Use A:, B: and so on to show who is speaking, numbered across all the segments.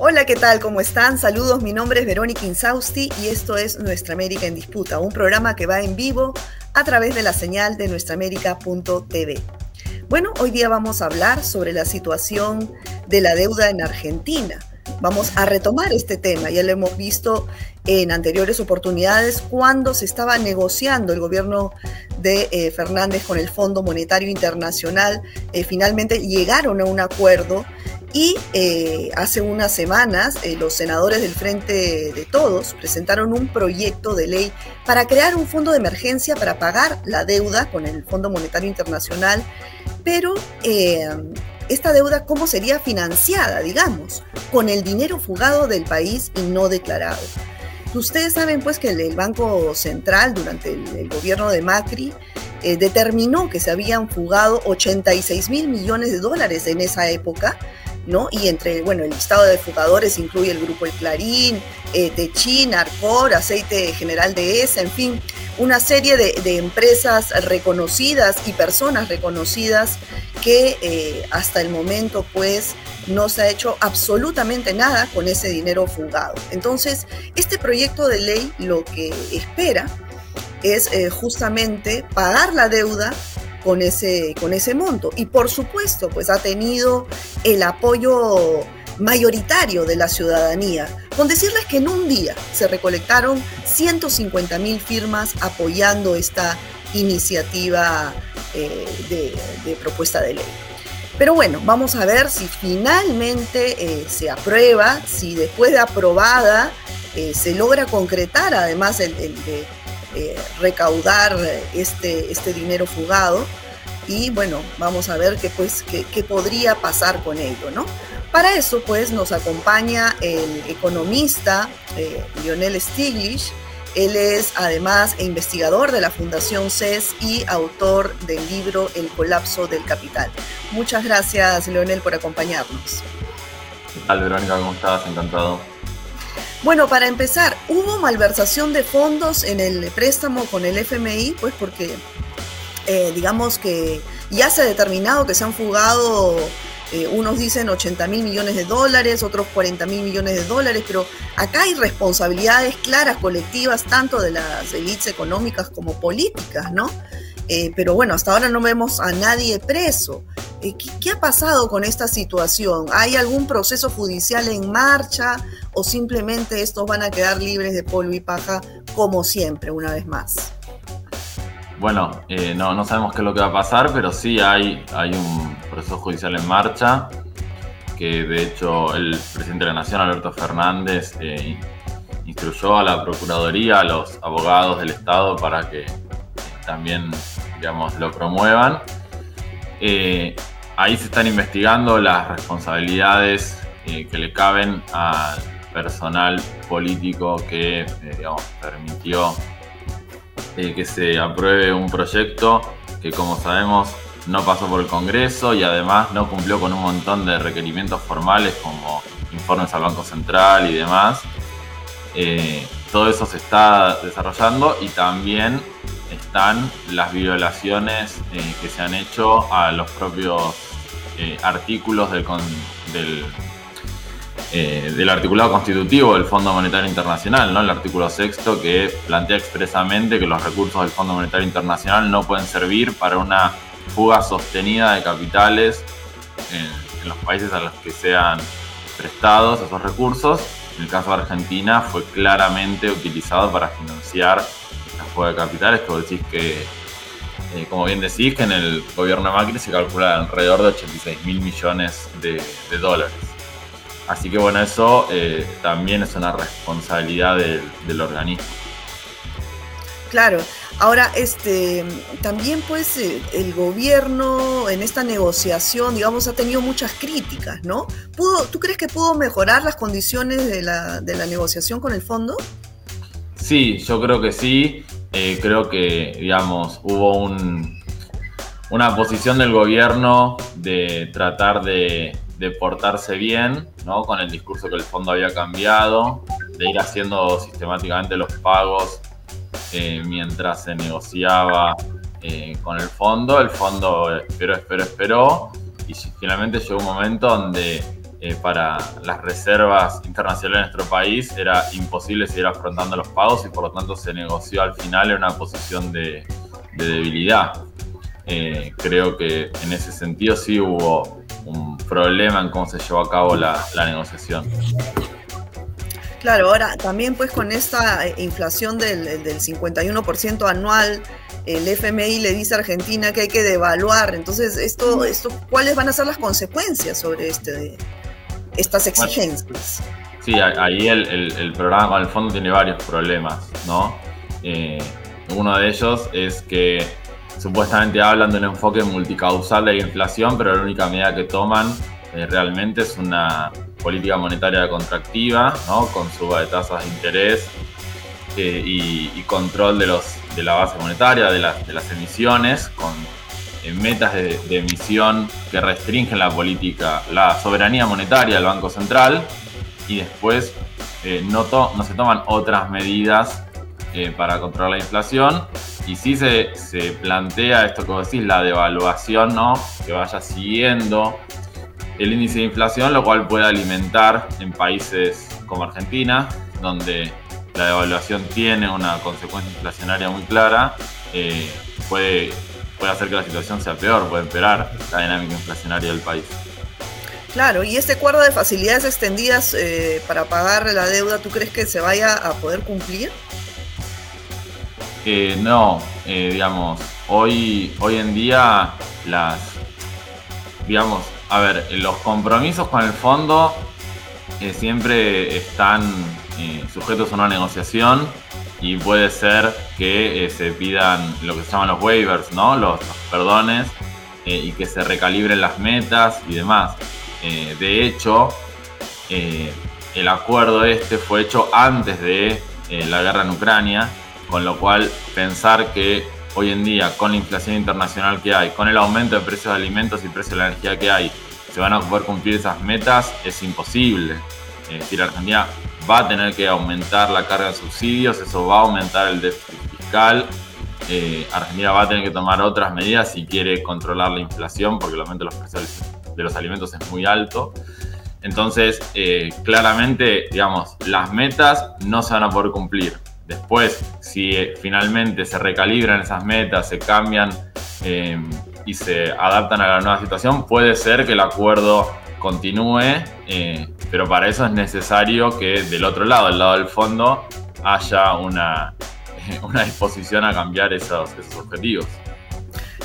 A: Hola, ¿qué tal? ¿Cómo están? Saludos, mi nombre es Verónica Insausti y esto es Nuestra América en Disputa, un programa que va en vivo a través de la señal de nuestraamérica.tv. Bueno, hoy día vamos a hablar sobre la situación de la deuda en Argentina. Vamos a retomar este tema, ya lo hemos visto en anteriores oportunidades cuando se estaba negociando el gobierno de eh, Fernández con el Fondo Monetario Internacional, eh, finalmente llegaron a un acuerdo y eh, hace unas semanas los senadores del Frente de Todos presentaron un proyecto de ley para crear un fondo de emergencia para pagar la deuda con el Fondo Monetario Internacional, pero esta deuda cómo sería financiada, digamos, con el dinero fugado del país y no declarado. Ustedes saben pues que el, Banco Central durante el, gobierno de Macri eh, determinó que se habían fugado 86 mil millones de dólares en esa época, ¿no? Y entre, bueno, el listado de fugadores incluye el Grupo El Clarín, eh, Techin, Arcor, Aceite General de ESA, en fin, una serie de, empresas reconocidas y personas reconocidas que eh, hasta el momento pues no se ha hecho absolutamente nada con ese dinero fugado. Entonces, este proyecto de ley lo que espera es eh, justamente pagar la deuda con ese, con ese monto. Y por supuesto, pues ha tenido el apoyo mayoritario de la ciudadanía, con decirles que en un día se recolectaron 150 mil firmas apoyando esta iniciativa eh, de, propuesta de ley. Pero bueno, vamos a ver si finalmente eh, se aprueba, si después de aprobada eh, se logra concretar además el, de recaudar este, este dinero fugado. Y bueno, vamos a ver qué, pues, qué podría pasar con ello, ¿no? Para eso, pues, nos acompaña el economista eh, Lionel Stiglitz. Él es además investigador de la Fundación CES y autor del libro El colapso del capital. Muchas gracias, Leonel, por acompañarnos.
B: ¿Qué tal, Verónica? ¿Cómo estás? Encantado.
A: Bueno, para empezar, ¿hubo malversación de fondos en el préstamo con el FMI? Pues porque, eh, digamos que ya se ha determinado que se han fugado eh, unos dicen 80 mil millones de dólares, otros 40 mil millones de dólares, pero acá hay responsabilidades claras, colectivas, tanto de las élites económicas como políticas, ¿no? Eh, pero bueno, hasta ahora no vemos a nadie preso. Eh, ¿qué, ha pasado con esta situación? ¿Hay algún proceso judicial en marcha o simplemente estos van a quedar libres de polvo y paja como siempre, una vez más?
B: Bueno, no, no sabemos qué es lo que va a pasar, pero sí hay, hay un proceso judicial en marcha, que de hecho el presidente de la Nación, Alberto Fernández, eh, instruyó a la Procuraduría, a los abogados del Estado para que también, digamos, lo promuevan. Eh, ahí se están investigando las responsabilidades eh, que le caben al personal político que, digamos, permitió que se apruebe un proyecto que, como sabemos, no pasó por el Congreso y además no cumplió con un montón de requerimientos formales como informes al Banco Central y demás. Eh, todo eso se está desarrollando y también están las violaciones eh, que se han hecho a los propios eh, artículos del, del, del, articulado constitutivo del Fondo Monetario Internacional, ¿no? el artículo sexto que plantea expresamente que los recursos del Fondo Monetario Internacional no pueden servir para una fuga sostenida de capitales en, los países a los que sean prestados esos recursos. En el caso de Argentina fue claramente utilizado para financiar la fuga de capitales, que vos decís que, eh, como bien decís, que en el gobierno de Macri se calcula alrededor de 86 mil millones de, dólares. Así que bueno, eso eh, también es una responsabilidad del organismo.
A: Claro. Ahora, este, también pues eh, el gobierno en esta negociación, digamos, ha tenido muchas críticas, ¿no? ¿Pudo, ¿Tú crees que pudo mejorar las condiciones de la, negociación con el fondo?
B: Sí, yo creo que sí. Eh, creo que, digamos, hubo un, una posición del gobierno de tratar de, de portarse bien, ¿no? Con el discurso que el fondo había cambiado, de ir haciendo sistemáticamente los pagos eh, mientras se negociaba eh, con el fondo. El fondo esperó, esperó, esperó y finalmente llegó un momento donde eh, para las reservas internacionales de nuestro país era imposible seguir afrontando los pagos y por lo tanto se negoció al final en una posición de, debilidad. Eh, creo que en ese sentido sí hubo un problema en cómo se llevó a cabo la, negociación.
A: Claro, ahora también pues con esta inflación del, del 51% anual, el FMI le dice a Argentina que hay que devaluar. Entonces, esto, esto, ¿cuáles van a ser las consecuencias sobre este, estas exigencias?
B: sí, ahí el, programa con el fondo tiene varios problemas, ¿no? Eh, uno de ellos es que supuestamente hablan de un enfoque multicausal de la inflación, pero la única medida que toman eh, realmente es una política monetaria contractiva, ¿no? Con suba de tasas de interés eh, y, control de, los, de la base monetaria, de, de las emisiones, con metas de, emisión que restringen la política, la soberanía monetaria del Banco Central y después eh, no, no, se toman otras medidas eh, para controlar la inflación y sí se, se, plantea esto que decís, la devaluación, ¿no? que vaya siguiendo el índice de inflación, lo cual puede alimentar en países como Argentina, donde la devaluación tiene una consecuencia inflacionaria muy clara, eh, puede puede hacer que la situación sea peor, puede empeorar la dinámica inflacionaria del país.
A: Claro, y este acuerdo de facilidades extendidas eh, para pagar la deuda, ¿tú crees que se vaya a poder cumplir?
B: Eh, no, eh, digamos, hoy, hoy en día las, digamos, a ver, los compromisos con el fondo siempre están sujetos a una negociación y puede ser que eh, se pidan lo que se llaman los waivers, ¿no? Los, perdones eh, y que se recalibren las metas y demás. Eh, de hecho, el acuerdo este fue hecho antes de la guerra en Ucrania, con lo cual pensar que hoy en día con la inflación internacional que hay, con el aumento de precios de alimentos y precios de la energía que hay, se van a poder cumplir esas metas es imposible. Es decir, Argentina va a tener que aumentar la carga de subsidios, eso va a aumentar el déficit fiscal. Eh, Argentina va a tener que tomar otras medidas si quiere controlar la inflación, porque el aumento de los precios de los alimentos es muy alto. Entonces, eh, claramente, digamos, las metas no se van a poder cumplir. Después, si eh, finalmente se recalibran esas metas, se cambian y se adaptan a la nueva situación, puede ser que el acuerdo continúe, eh, pero para eso es necesario que del otro lado, del lado del fondo, haya una, una disposición a cambiar esos, objetivos.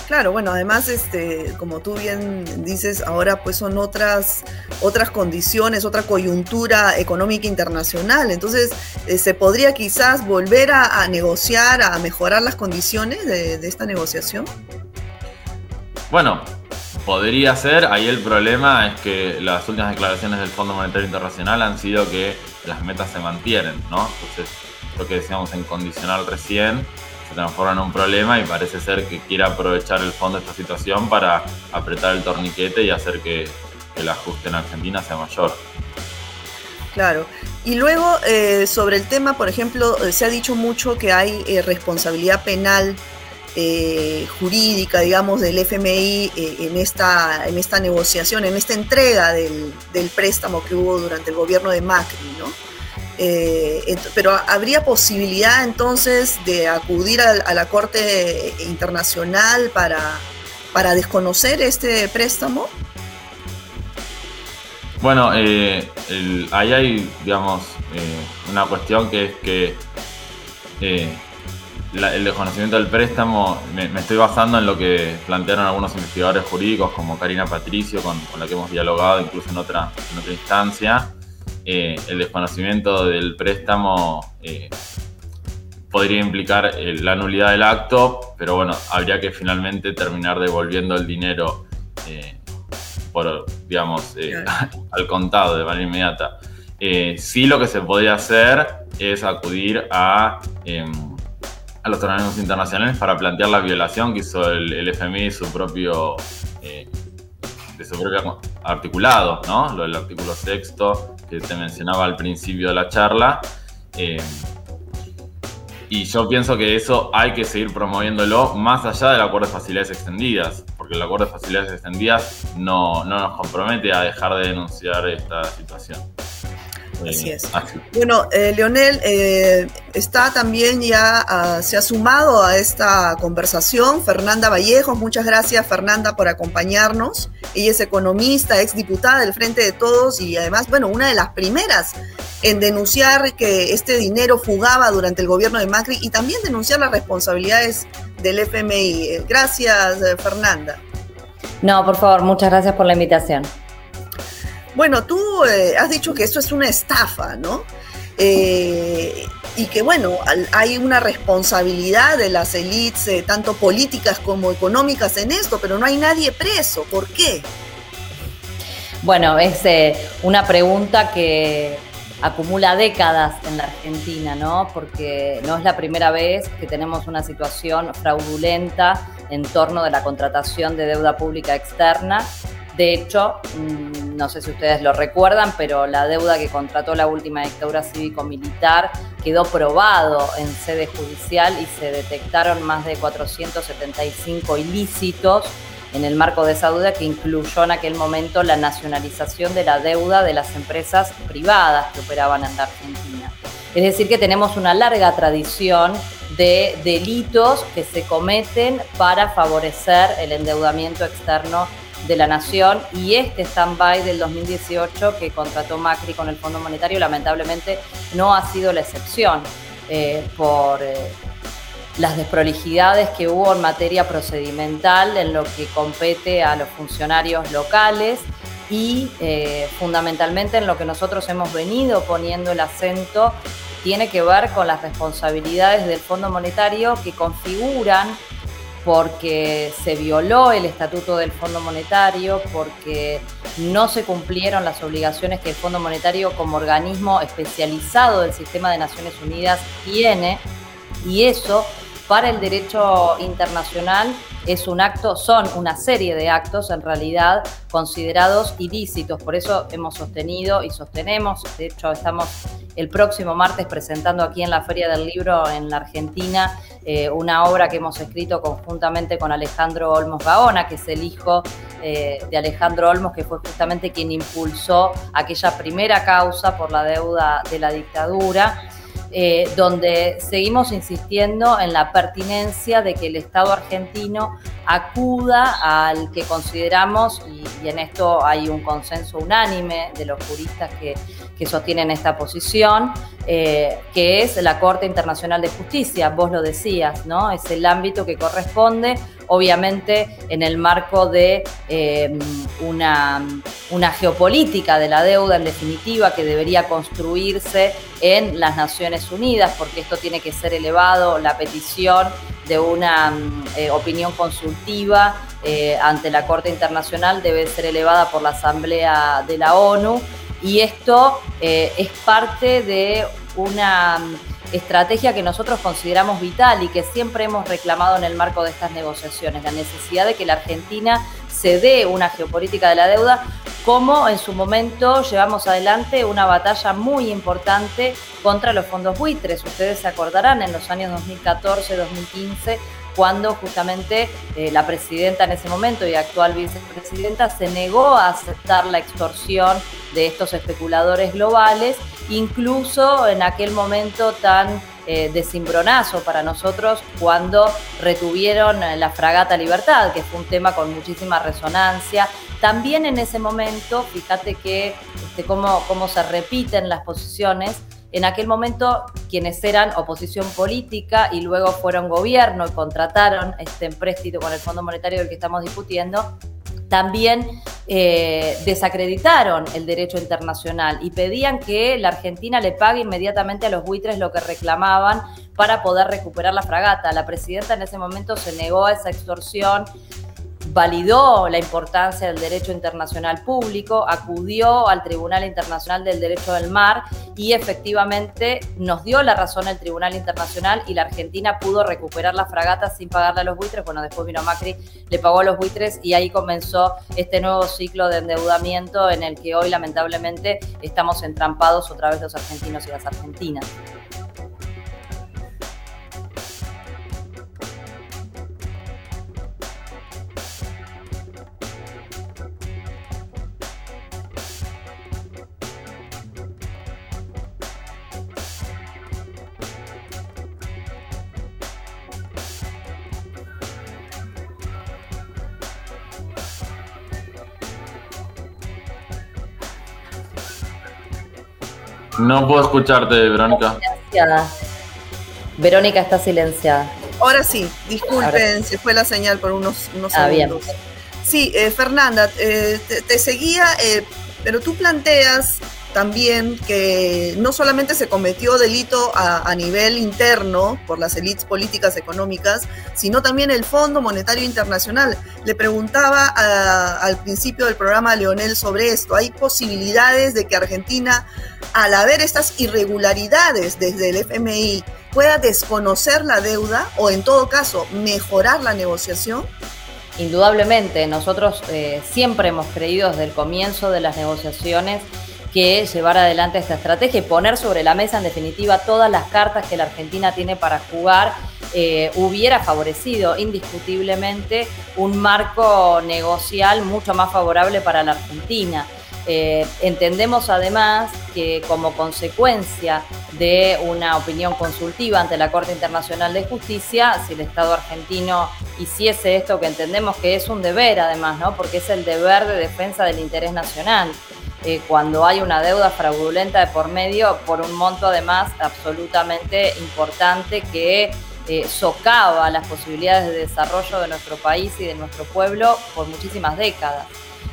A: Claro, bueno, además, este, como tú bien dices, ahora pues son otras, otras condiciones, otra coyuntura económica internacional. Entonces, eh, ¿se podría quizás volver a, negociar, a mejorar las condiciones de, esta negociación?
B: Bueno, Podría ser, ahí el problema es que las últimas declaraciones del Fondo Monetario Internacional han sido que las metas se mantienen, ¿no? Entonces, lo que decíamos en condicional recién se transforma en un problema y parece ser que quiere aprovechar el fondo de esta situación para apretar el torniquete y hacer que, el ajuste en Argentina sea mayor.
A: Claro. Y luego, eh, sobre el tema, por ejemplo, eh, se ha dicho mucho que hay eh, responsabilidad penal jurídica, digamos, del FMI en, esta, en esta negociación, en esta entrega del, préstamo que hubo durante el gobierno de Macri, ¿no? Eh, pero habría posibilidad entonces de acudir a, la Corte Internacional para, para desconocer este préstamo.
B: Bueno, ahí hay, digamos, una cuestión que es que el desconocimiento del préstamo, me, estoy basando en lo que plantearon algunos investigadores jurídicos como Karina Patricio, con, la que hemos dialogado incluso en otra instancia. Eh, el desconocimiento del préstamo eh, podría implicar eh, la nulidad del acto, pero bueno, habría que finalmente terminar devolviendo el dinero por, digamos, al contado de manera inmediata. sí lo que se podría hacer es acudir a em, a los organismos internacionales para plantear la violación que hizo el, FMI de su propio, de su propio articulado, ¿no? Lo del artículo sexto que te mencionaba al principio de la charla. Eh, y yo pienso que eso hay que seguir promoviéndolo más allá del acuerdo de facilidades extendidas, porque el acuerdo de facilidades extendidas no, no nos compromete a dejar de denunciar esta situación.
A: Así es. Bueno, eh, Leonel eh, está también ya, ah, se ha sumado a esta conversación Fernanda Vallejos. Muchas gracias Fernanda por acompañarnos. Ella es economista, ex diputada del Frente de Todos y además, bueno, una de las primeras en denunciar que este dinero fugaba durante el gobierno de Macri y también denunciar las responsabilidades del FMI. Gracias, eh, Fernanda.
C: No, por favor, muchas gracias por la invitación.
A: Bueno, tú eh, has dicho que esto es una estafa, ¿no? Eh, y que bueno, hay una responsabilidad de las élites, eh, tanto políticas como económicas en esto, pero no hay nadie preso. ¿Por qué?
C: Bueno, es una pregunta que acumula décadas en la Argentina, ¿no? Porque no es la primera vez que tenemos una situación fraudulenta en torno de la contratación de deuda pública externa de hecho, mm, no sé si ustedes lo recuerdan, pero la deuda que contrató la última dictadura cívico-militar quedó probado en sede judicial y se detectaron más de 475 ilícitos en el marco de esa deuda que incluyó en aquel momento la nacionalización de la deuda de las empresas privadas que operaban en la Argentina. Es decir, que tenemos una larga tradición de delitos que se cometen para favorecer el endeudamiento externo de la Nación y este stand-by del 2018 que contrató Macri con el Fondo Monetario lamentablemente no ha sido la excepción eh, por eh, las desprolijidades que hubo en materia procedimental en lo que compete a los funcionarios locales y eh, fundamentalmente en lo que nosotros hemos venido poniendo el acento tiene que ver con las responsabilidades del Fondo Monetario que configuran porque se violó el estatuto del Fondo Monetario, porque no se cumplieron las obligaciones que el Fondo Monetario como organismo especializado del sistema de Naciones Unidas tiene, y eso para el derecho internacional es un acto, son una serie de actos en realidad considerados ilícitos. Por eso hemos sostenido y sostenemos, de hecho estamos el próximo martes presentando aquí en la Feria del Libro en la Argentina eh, una obra que hemos escrito conjuntamente con Alejandro Olmos Gaona, que es el hijo eh, de Alejandro Olmos, que fue justamente quien impulsó aquella primera causa por la deuda de la dictadura. Eh, donde seguimos insistiendo en la pertinencia de que el Estado argentino acuda al que consideramos, y, en esto hay un consenso unánime de los juristas que, sostienen esta posición, eh, que es la Corte Internacional de Justicia, vos lo decías, ¿no? Es el ámbito que corresponde, obviamente en el marco de eh, una, una geopolítica de la deuda en definitiva que debería construirse en las Naciones Unidas, porque esto tiene que ser elevado, la petición de una eh, opinión consultiva eh, ante la Corte Internacional debe ser elevada por la Asamblea de la ONU y esto es parte de una estrategia que nosotros consideramos vital y que siempre hemos reclamado en el marco de estas negociaciones, la necesidad de que la Argentina se dé una geopolítica de la deuda, como en su momento llevamos adelante una batalla muy importante contra los fondos buitres. Ustedes se acordarán en los años 2014-2015 cuando justamente eh, la presidenta en ese momento y actual vicepresidenta se negó a aceptar la extorsión de estos especuladores globales, incluso en aquel momento tan eh, de cimbronazo para nosotros cuando retuvieron la fragata Libertad, que fue un tema con muchísima resonancia. También en ese momento, fíjate que este, cómo, cómo se repiten las posiciones, en aquel momento quienes eran oposición política y luego fueron gobierno y contrataron este empréstito con el Fondo Monetario del que estamos discutiendo, también eh, desacreditaron el derecho internacional y pedían que la Argentina le pague inmediatamente a los buitres lo que reclamaban para poder recuperar la fragata. La presidenta en ese momento se negó a esa extorsión validó la importancia del derecho internacional público, acudió al Tribunal Internacional del Derecho del Mar y efectivamente nos dio la razón el Tribunal Internacional y la Argentina pudo recuperar la fragata sin pagarle a los buitres. Bueno, después vino Macri, le pagó a los buitres y ahí comenzó este nuevo ciclo de endeudamiento en el que hoy lamentablemente estamos entrampados otra vez los argentinos y las argentinas.
B: No puedo escucharte, Verónica.
C: Verónica está silenciada.
A: Ahora sí, disculpen, se fue la señal por unos, unos ah, segundos. Sí, eh, Fernanda, eh, te, seguía, eh, pero tú planteas también que no solamente se cometió delito a, nivel interno por las élites políticas económicas, sino también el Fondo Monetario Internacional. Le preguntaba al principio del programa a Leonel sobre esto. ¿Hay posibilidades de que Argentina, al haber estas irregularidades desde el FMI, pueda desconocer la deuda o en todo caso mejorar la negociación?
C: Indudablemente, nosotros eh, siempre hemos creído desde el comienzo de las negociaciones que llevar adelante esta estrategia y poner sobre la mesa en definitiva todas las cartas que la Argentina tiene para jugar eh, hubiera favorecido indiscutiblemente un marco negocial mucho más favorable para la Argentina. Eh, entendemos además que como consecuencia de una opinión consultiva ante la Corte Internacional de Justicia, si el Estado argentino hiciese esto que entendemos que es un deber además, ¿no? porque es el deber de defensa del interés nacional, eh, cuando hay una deuda fraudulenta de por medio, por un monto además absolutamente importante que eh, socava las posibilidades de desarrollo de nuestro país y de nuestro pueblo por muchísimas décadas.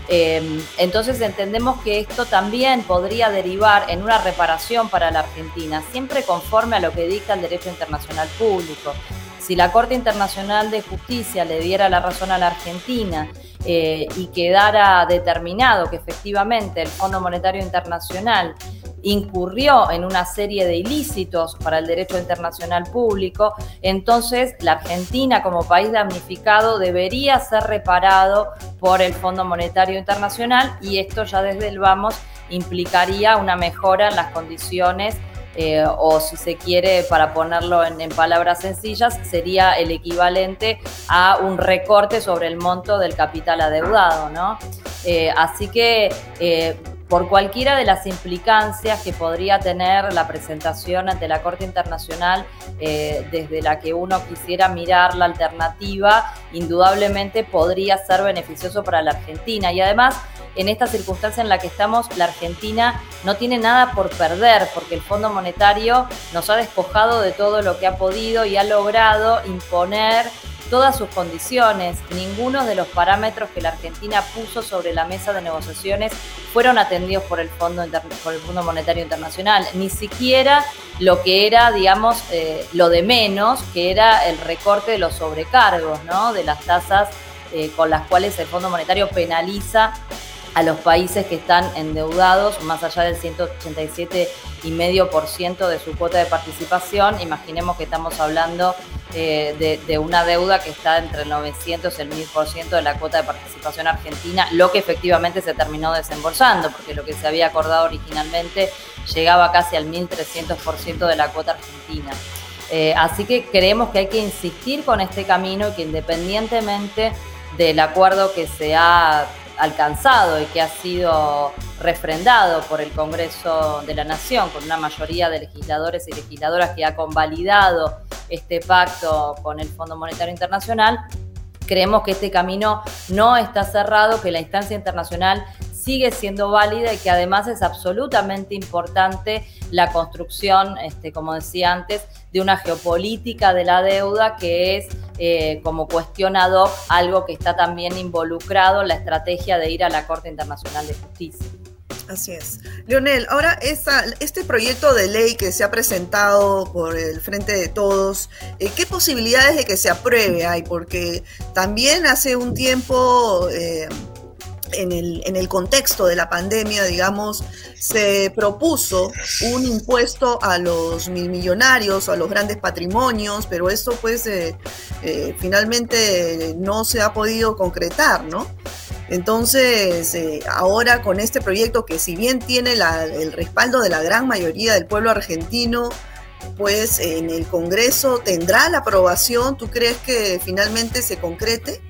C: Em, entonces entendemos que esto también podría derivar en una reparación para la Argentina, siempre conforme a lo que dicta el derecho internacional público. Si la Corte Internacional de Justicia le diera la razón a la Argentina eh, y quedara determinado que efectivamente el Fondo Monetario Internacional incurrió en una serie de ilícitos para el derecho internacional público, entonces la Argentina como país damnificado debería ser reparado por el Fondo Monetario Internacional y esto ya desde el vamos implicaría una mejora en las condiciones eh, o si se quiere, para ponerlo en, palabras sencillas, sería el equivalente a un recorte sobre el monto del capital adeudado, ¿no? Eh, así que eh, por cualquiera de las implicancias que podría tener la presentación ante la Corte Internacional desde la que uno quisiera mirar la alternativa, indudablemente podría ser beneficioso para la Argentina. Y además, en esta circunstancia en la que estamos, la Argentina no tiene nada por perder, porque el Fondo Monetario nos ha despojado de todo lo que ha podido y ha logrado imponer todas sus condiciones. Ninguno de los parámetros que la Argentina puso sobre la mesa de negociaciones fueron atendidos por el Fondo, Monetario Internacional, ni siquiera lo que era, digamos, eh, lo de menos, que era el recorte de los sobrecargos, ¿no? de las tasas eh, con las cuales el Fondo Monetario penaliza a los países que están endeudados más allá del 187,5% de su cuota de participación. Imaginemos que estamos hablando eh, de, una deuda que está entre el 900 y el 1000% de la cuota de participación argentina, lo que efectivamente se terminó desembolsando, porque lo que se había acordado originalmente llegaba casi al 1300% de la cuota argentina. Eh, así que creemos que hay que insistir con este camino y que independientemente del acuerdo que se ha alcanzado y que ha sido refrendado por el Congreso de la Nación con una mayoría de legisladores y legisladoras que ha convalidado este pacto con el Fondo Monetario Internacional, creemos que este camino no está cerrado, que la instancia internacional sigue siendo válida y que además es absolutamente importante la construcción, este, como decía antes, de una geopolítica de la deuda que es eh, como cuestionado algo que está también involucrado en la estrategia de ir a la Corte Internacional de Justicia.
A: Así es. Leonel, ahora este proyecto de ley que se ha presentado por el Frente de Todos, eh, ¿qué posibilidades de que se apruebe hay? Porque también hace un tiempo... Eh, en el, en el, contexto de la pandemia, digamos, se propuso un impuesto a los mil millonarios o a los grandes patrimonios, pero esto pues eh, eh, finalmente no se ha podido concretar, ¿no? Entonces, eh, ahora con este proyecto que si bien tiene el respaldo de la gran mayoría del pueblo argentino, pues en el Congreso tendrá la aprobación, ¿tú crees que finalmente se concrete?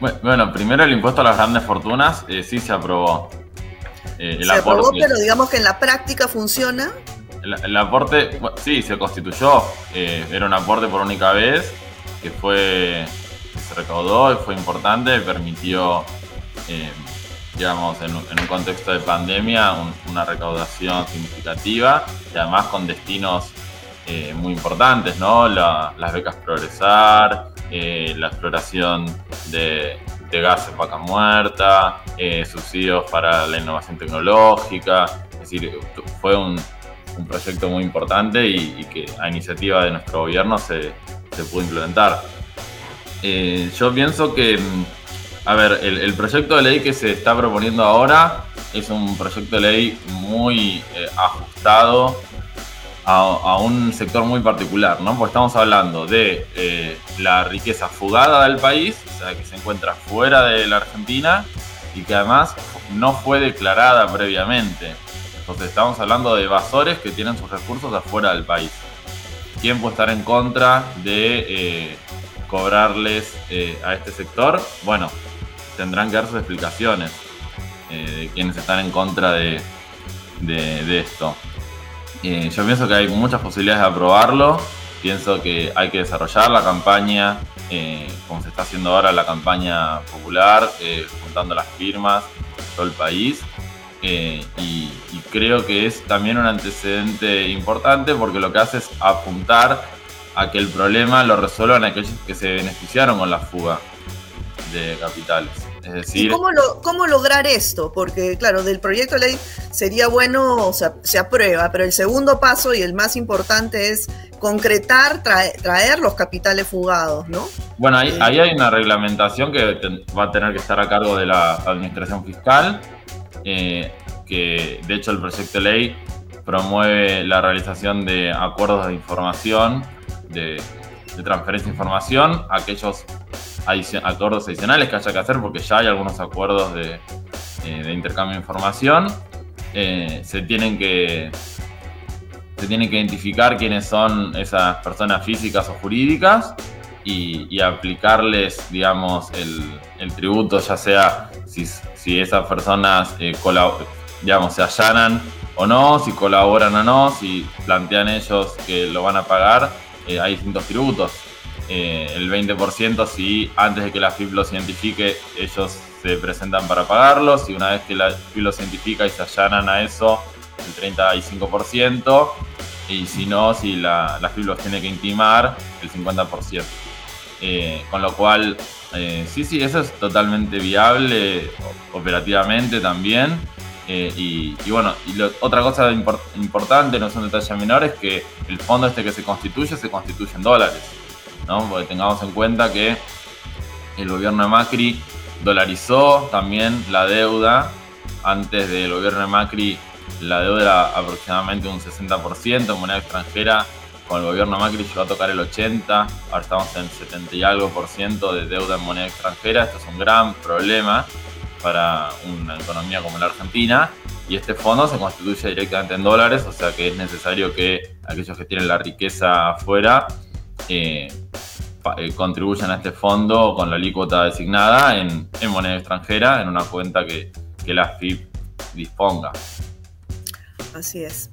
B: Bueno, primero el impuesto a las grandes fortunas eh, sí se aprobó.
A: Eh, se aprobó, pero digamos que en la práctica funciona.
B: El, aporte, sí, se constituyó. Eh, era un aporte por única vez que fue se recaudó y fue importante, permitió digamos, en, un contexto de pandemia, una recaudación significativa y además con destinos eh, muy importantes, ¿no? las becas Progresar, eh, la exploración de, de gas en vaca muerta, eh, subsidios para la innovación tecnológica, es decir, fue un, proyecto muy importante y, que a iniciativa de nuestro gobierno se, pudo implementar. yo pienso que mm, a ver, el, proyecto de ley que se está proponiendo ahora es un proyecto de ley muy ajustado a, un sector muy particular, ¿no? Porque estamos hablando de eh, la riqueza fugada del país, o sea, que se encuentra fuera de la Argentina y que además no fue declarada previamente. Entonces estamos hablando de evasores que tienen sus recursos afuera del país. ¿Quién puede estar en contra de eh, cobrarles a este sector? Bueno, tendrán que dar sus explicaciones eh, de quienes están en contra de, esto. Eh, yo pienso que hay muchas posibilidades de aprobarlo. Pienso que hay que desarrollar la campaña, eh, como se está haciendo ahora la campaña popular, juntando las firmas en todo el país. Y, y, creo que es también un antecedente importante porque lo que hace es apuntar a que el problema lo resuelvan aquellos que se beneficiaron con la fuga de capitales.
A: ¿Y cómo, lograr esto? Porque, claro, del proyecto de ley sería bueno, o sea, se aprueba, pero el segundo paso y el más importante es concretar, traer, los capitales fugados, ¿no?
B: Bueno, ahí, ahí hay una reglamentación que va a tener que estar a cargo de la administración fiscal, eh, que de hecho el proyecto de ley promueve la realización de acuerdos de información, de, de transferencia de información, aquellos acuerdos adicionales que haya que hacer, porque ya hay algunos acuerdos de, eh, intercambio de información. Eh, se tienen que se tienen que identificar quiénes son esas personas físicas o jurídicas y, aplicarles, digamos, el, tributo, ya sea si, si esas personas, eh, digamos, se allanan o no, si colaboran o no, si plantean ellos que lo van a pagar, hay distintos tributos. Eh, el 20% si antes de que la FIP los identifique ellos se presentan para pagarlos y una vez que la FIP los identifica y se allanan a eso el 35% y si no, si la, la FIP los tiene que intimar el 50%. Eh, con lo cual, eh, sí, sí, eso es totalmente viable operativamente también. y, bueno, y otra cosa importante, no es un detalle menor, es que el fondo este que se constituye se constituye en dólares. Porque tengamos en cuenta que el gobierno de Macri dolarizó también la deuda. Antes del gobierno de Macri la deuda era aproximadamente un 60% en moneda extranjera. Con el gobierno de Macri llegó a tocar el 80, ahora estamos en 70 y algo por ciento de deuda en moneda extranjera. Esto es un gran problema para una economía como la Argentina. Y este fondo se constituye directamente en dólares, o sea que es necesario que aquellos que tienen la riqueza afuera eh, eh, contribuyan a este fondo con la alícuota designada en, moneda extranjera, en una cuenta que, la FIP disponga.
A: Así es.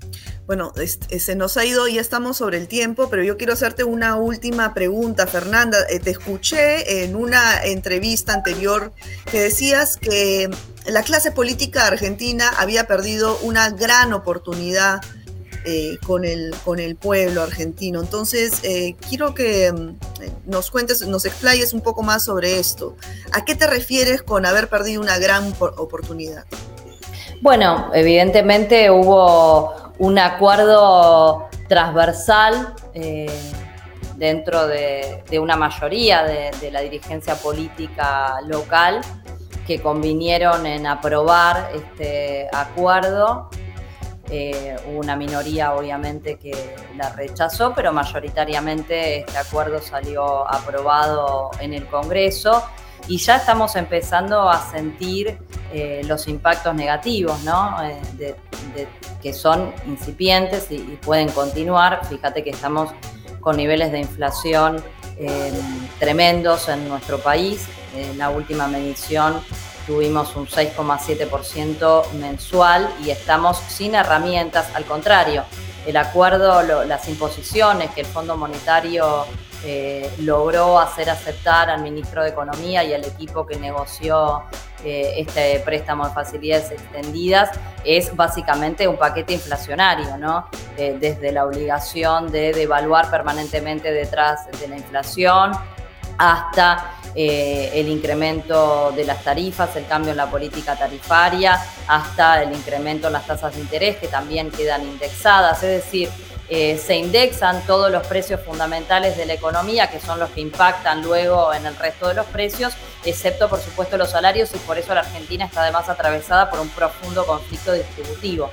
A: Bueno, se nos ha ido, ya estamos sobre el tiempo, pero yo quiero hacerte una última pregunta, Fernanda. Eh, te escuché en una entrevista anterior que decías que la clase política argentina había perdido una gran oportunidad eh, con, el, con el pueblo argentino. Entonces, eh, quiero que mm, nos cuentes, nos explayes un poco más sobre esto. ¿A qué te refieres con haber perdido una gran oportunidad?
C: Bueno, evidentemente hubo un acuerdo transversal eh, dentro de, una mayoría de, de la dirigencia política local que convinieron en aprobar este acuerdo eh, una minoría obviamente que la rechazó, pero mayoritariamente este acuerdo salió aprobado en el Congreso y ya estamos empezando a sentir eh, los impactos negativos. Eh, que son incipientes y, pueden continuar. Fíjate que estamos con niveles de inflación tremendos en nuestro país. En la última medición tuvimos un 6,7% mensual y estamos sin herramientas, al contrario, el acuerdo, las imposiciones que el Fondo Monetario eh, logró hacer aceptar al ministro de Economía y al equipo que negoció eh, este préstamo de facilidades extendidas es básicamente un paquete inflacionario, ¿no? Eh, desde la obligación de devaluar permanentemente detrás de la inflación hasta eh, el incremento de las tarifas, el cambio en la política tarifaria, hasta el incremento en las tasas de interés que también quedan indexadas. Es decir, eh, se indexan todos los precios fundamentales de la economía, que son los que impactan luego en el resto de los precios, excepto por supuesto los salarios, y por eso la Argentina está además atravesada por un profundo conflicto distributivo.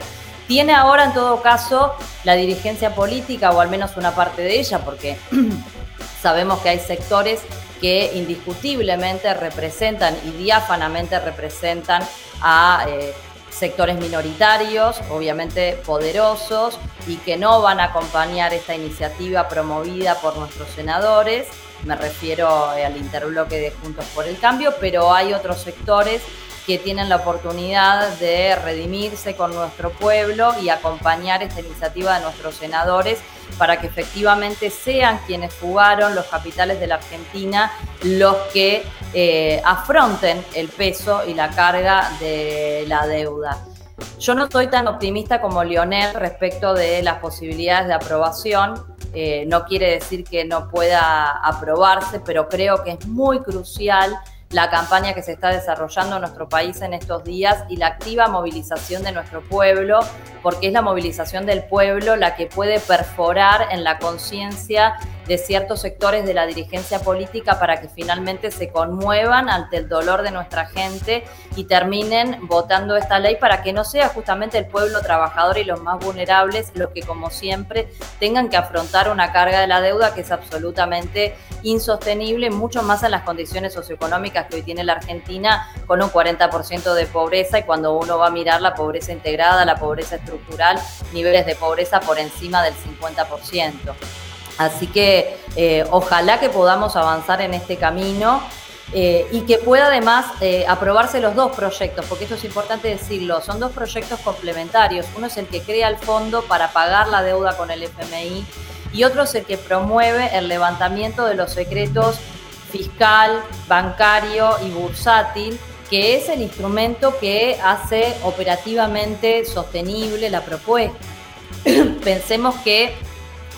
C: Tiene ahora en todo caso la dirigencia política, o al menos una parte de ella, porque sabemos que hay sectores que indiscutiblemente representan y diáfanamente representan a eh, sectores minoritarios, obviamente poderosos, y que no van a acompañar esta iniciativa promovida por nuestros senadores. Me refiero eh, al interbloque de Juntos por el Cambio, pero hay otros sectores que tienen la oportunidad de redimirse con nuestro pueblo y acompañar esta iniciativa de nuestros senadores para que efectivamente sean quienes jugaron los capitales de la Argentina los que eh, afronten el peso y la carga de la deuda. Yo no estoy tan optimista como Lionel respecto de las posibilidades de aprobación. Eh, no quiere decir que no pueda aprobarse, pero creo que es muy crucial la campaña que se está desarrollando en nuestro país en estos días y la activa movilización de nuestro pueblo, porque es la movilización del pueblo la que puede perforar en la conciencia de ciertos sectores de la dirigencia política para que finalmente se conmuevan ante el dolor de nuestra gente y terminen votando esta ley para que no sea justamente el pueblo trabajador y los más vulnerables los que como siempre tengan que afrontar una carga de la deuda que es absolutamente insostenible, mucho más en las condiciones socioeconómicas que hoy tiene la Argentina con un 40% de pobreza y cuando uno va a mirar la pobreza integrada, la pobreza estructural, niveles de pobreza por encima del 50%. Así que eh, ojalá que podamos avanzar en este camino eh, y que pueda además eh, aprobarse los dos proyectos, porque esto es importante decirlo, son dos proyectos complementarios. Uno es el que crea el fondo para pagar la deuda con el FMI y otro es el que promueve el levantamiento de los secretos fiscal, bancario y bursátil, que es el instrumento que hace operativamente sostenible la propuesta. Pensemos que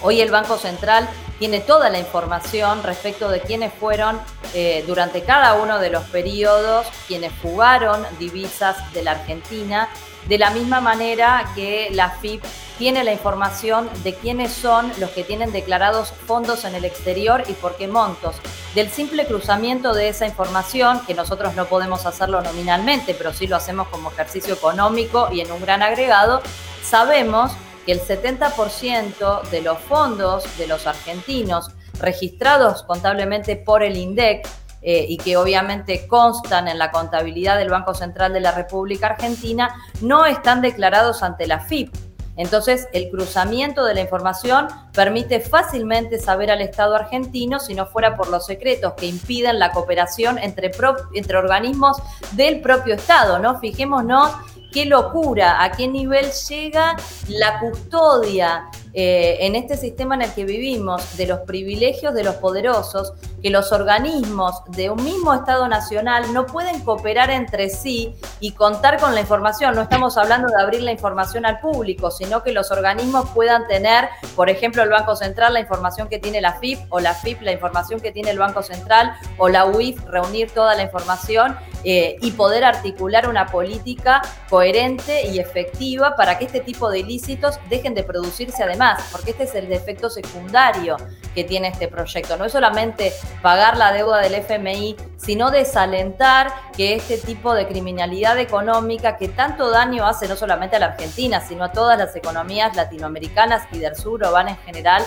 C: Hoy el Banco Central tiene toda la información respecto de quiénes fueron eh, durante cada uno de los periodos quienes fugaron divisas de la Argentina, de la misma manera que la FIP tiene la información de quiénes son los que tienen declarados fondos en el exterior y por qué montos. Del simple cruzamiento de esa información, que nosotros no podemos hacerlo nominalmente, pero sí lo hacemos como ejercicio económico y en un gran agregado, sabemos que el 70% de los fondos de los argentinos registrados contablemente por el INDEC eh, y que obviamente constan en la contabilidad del Banco Central de la República Argentina, no están declarados ante la FIP. Entonces, el cruzamiento de la información permite fácilmente saber al Estado argentino si no fuera por los secretos que impiden la cooperación entre, entre organismos del propio Estado, ¿no? Fijémonos qué locura, a qué nivel llega la custodia eh, en este sistema en el que vivimos de los privilegios de los poderosos, que los organismos de un mismo Estado nacional no pueden cooperar entre sí y contar con la información. No estamos hablando de abrir la información al público, sino que los organismos puedan tener, por ejemplo, el Banco Central la información que tiene la FIP o la FIP la información que tiene el Banco Central o la UIF reunir toda la información eh, y poder articular una política coherente y efectiva para que este tipo de ilícitos dejen de producirse además porque este es el defecto secundario que tiene este proyecto. No es solamente pagar la deuda del FMI, sino desalentar que este tipo de criminalidad económica que tanto daño hace no solamente a la Argentina, sino a todas las economías latinoamericanas y del sur o van en general,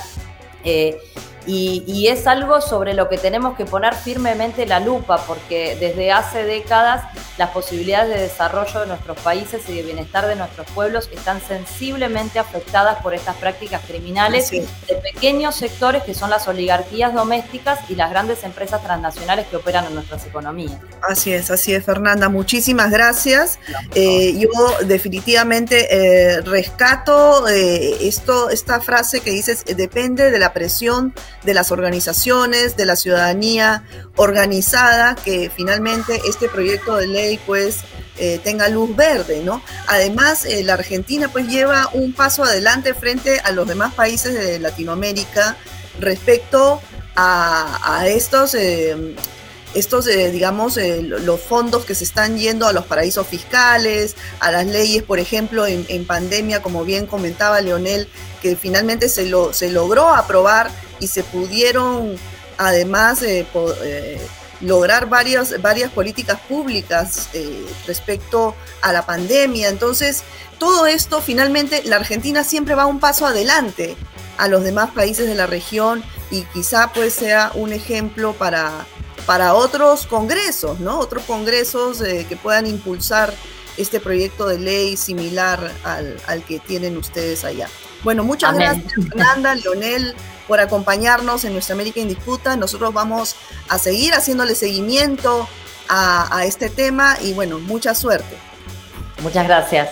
C: eh, y, es algo sobre lo que tenemos que poner firmemente la lupa, porque desde hace décadas las posibilidades de desarrollo de nuestros países y de bienestar de nuestros pueblos están sensiblemente afectadas por estas prácticas criminales de pequeños sectores que son las oligarquías domésticas y las grandes empresas transnacionales que operan en nuestras economías.
A: Así es, así es, Fernanda. Muchísimas gracias. Eh, yo definitivamente eh, rescato esto, esta frase que dices, depende de la presión de las organizaciones, de la ciudadanía organizada, que finalmente este proyecto de ley pues eh, tenga luz verde, ¿no? Además, eh, la Argentina pues lleva un paso adelante frente a los demás países de Latinoamérica respecto a, estos, eh, estos digamos, los fondos que se están yendo a los paraísos fiscales, a las leyes, por ejemplo, en, pandemia, como bien comentaba Leonel, que finalmente se, lo, se logró aprobar y se pudieron además lograr varias, varias políticas públicas eh, respecto a la pandemia. Entonces, todo esto finalmente la Argentina siempre va un paso adelante a los demás países de la región y quizá pues sea un ejemplo para, para otros congresos, ¿no? Otros congresos eh, que puedan impulsar este proyecto de ley similar al, al que tienen ustedes allá. Bueno, muchas gracias, Fernanda, Leonel, por acompañarnos en nuestra América en Disputa. Nosotros vamos a seguir haciéndole seguimiento a, este tema y bueno, mucha suerte.
C: Muchas gracias.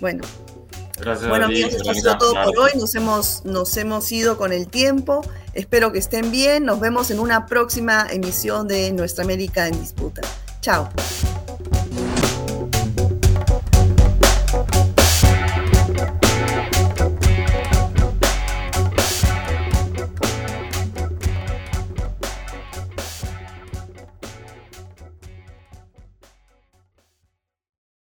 A: Bueno. Bueno amigos, esto ha sido todo por hoy. Nos hemos, nos hemos ido con el tiempo. Espero que estén bien. Nos vemos en una próxima emisión de Nuestra América en Disputa. Chao.